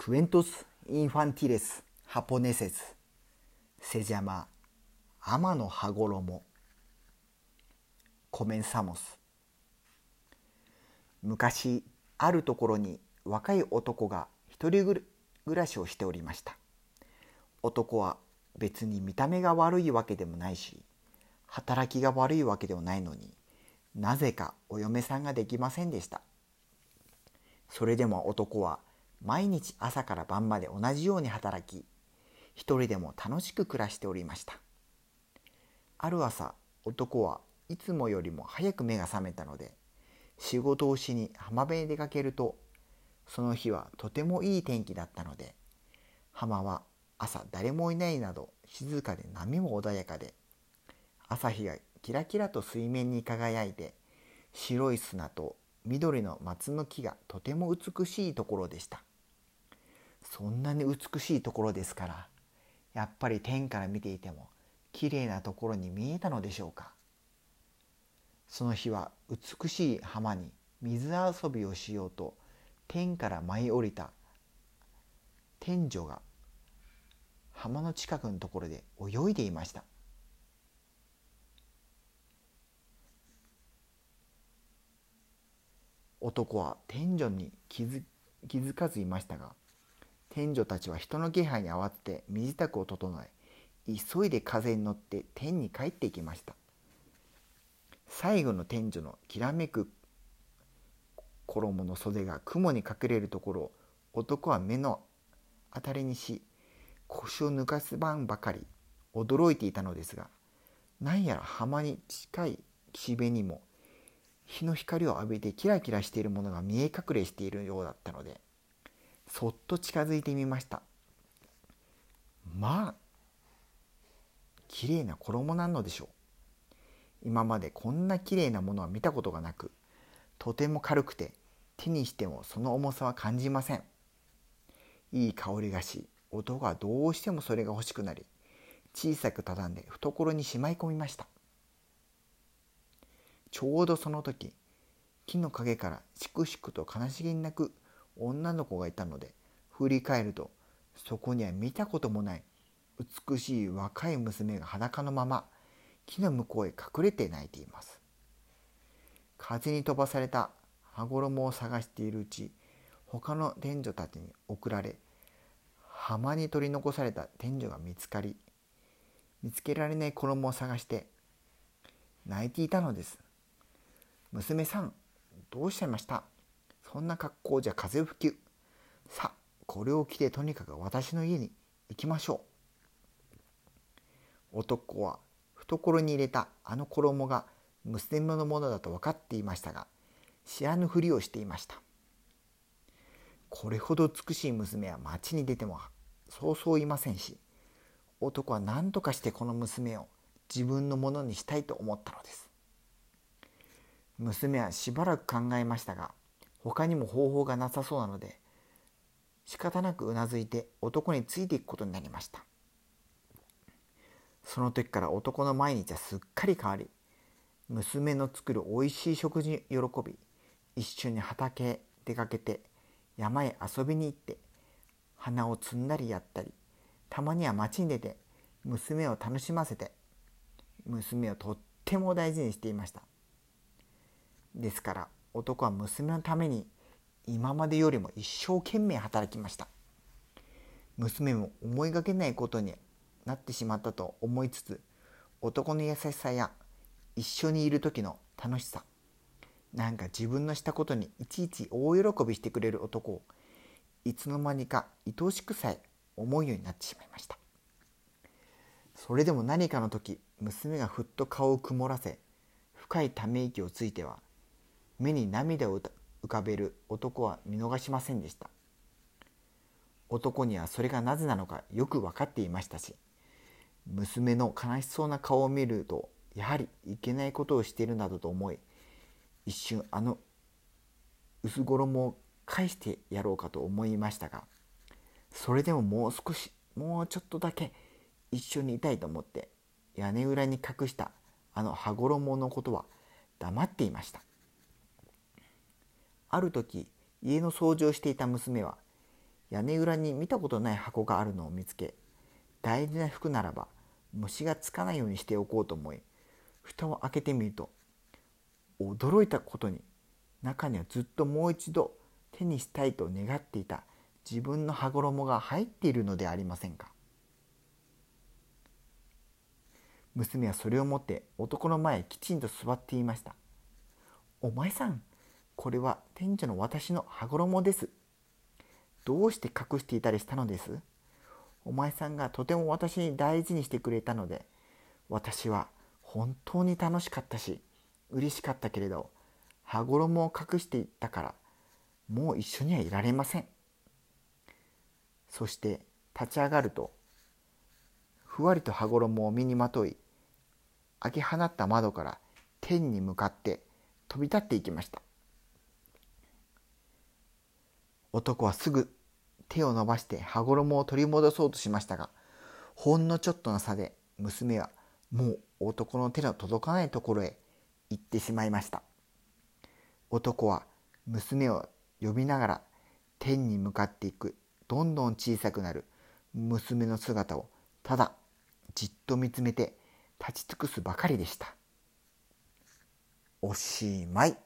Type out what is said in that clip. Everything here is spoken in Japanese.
Cuentos infantiles japoneses se llama Ama no Hagoromo. Comenzamos. 昔あるところに若い男が一人暮らしをしておりました男は別に見た目が悪いわけでもないし働きが悪いわけでもないのになぜかお嫁さんができませんでしたそれでも男は毎日朝から晩まで同じように働き一人でも楽しく暮らしておりました。ある朝男はいつもよりも早く目が覚めたので仕事をしに浜辺に出かけるとその日はとてもいい天気だったので浜は朝誰もいないなど静かで波も穏やかで朝日がキラキラと水面に輝いて白い砂と緑の松の木がとても美しいところでした。そんなに美しいところですからやっぱり天から見ていてもきれいなところに見えたのでしょうか。その日は美しい浜に水遊びをしようと天から舞い降りた天女が浜の近くのところで泳いでいました。男は天女に気づ気づかずいましたが天女たちは人の気配に慌てて身支度を整え急いで風に乗って天に帰っていきました。最後の天女のきらめく衣の袖が雲に隠れるところを男は目の当たりにし腰を抜かす番ばかり驚いていたのですが何やら浜に近い岸辺にも日の光を浴びてキラキラしているものが見え隠れしているようだったのでそっと近づいてみました。まあ綺麗な衣なのでしょう。今までこんな綺麗なものは見たことがなくとても軽くて手にしてもその重さは感じません。いい香りがし音がどうしてもそれが欲しくなり小さく畳んで懐にしまい込みました。ちょうどその時木の陰からしくしくと悲しげに泣く女の子がいたので振り返るとそこには見たこともない美しい若い娘が裸のまま木の向こうへ隠れて泣いています。風に飛ばされた羽衣を探しているうち他の天女たちに送られ浜に取り残された天女が見つかり見つけられない衣を探して泣いていたのです。娘さんどうしちゃいました？そんな格好じゃ風吹きさあこれを着てとにかく私の家に行きましょう。男は懐に入れたあの衣が娘のものだと分かっていましたが知らぬふりをしていました。これほど美しい娘は町に出てもそうそういませんし男は何とかしてこの娘を自分のものにしたいと思ったのです。娘はしばらく考えましたが他にも方法がなさそうなので仕方なくうなずいて男についていくことになりました。その時から男の毎日はすっかり変わり娘の作るおいしい食事に喜び一緒に畑へ出かけて山へ遊びに行って花を摘んだりやったりたまには町に出て娘を楽しませて娘をとっても大事にしていました。ですから男は娘のために今までよりも一生懸命働きました。娘も思いがけないことになってしまったと思いつつ男の優しさや一緒にいる時の楽しさなんか自分のしたことにいちいち大喜びしてくれる男をいつの間にか愛おしくさえ思うようになってしまいました。それでも何かの時娘がふっと顔を曇らせ深いため息をついては目に涙を浮かべる男は見逃しませんでした。男にはそれがなぜなのかよく分かっていましたし娘の悲しそうな顔を見るとやはりいけないことをしているなどと思い一瞬あの薄衣を返してやろうかと思いましたがそれでももう少しもうちょっとだけ一緒にいたいと思って屋根裏に隠したあの羽衣のことは黙っていました。ある時家の掃除をしていた娘は屋根裏に見たことない箱があるのを見つけ大事な服ならば虫がつかないようにしておこうと思い蓋を開けてみると驚いたことに中にはずっともう一度手にしたいと願っていた自分の羽衣が入っているのでありませんか。娘はそれを持って男の前へきちんと座っていました「お前さんこれは店長の私の羽衣です」どうして隠していたりしたのです？お前さんがとても私に大事にしてくれたので私は本当に楽しかったし嬉しかったけれど羽衣を隠していったからもう一緒にはいられません。そして立ち上がるとふわりと羽衣を身にまとい開け放った窓から天に向かって飛び立っていきました。男はすぐ手を伸ばして羽衣を取り戻そうとしましたがほんのちょっとの差で娘はもう男の手の届かないところへ行ってしまいました男は娘を呼びながら天に向かっていくどんどん小さくなる娘の姿をただじっと見つめて立ち尽くすばかりでした。おしまい。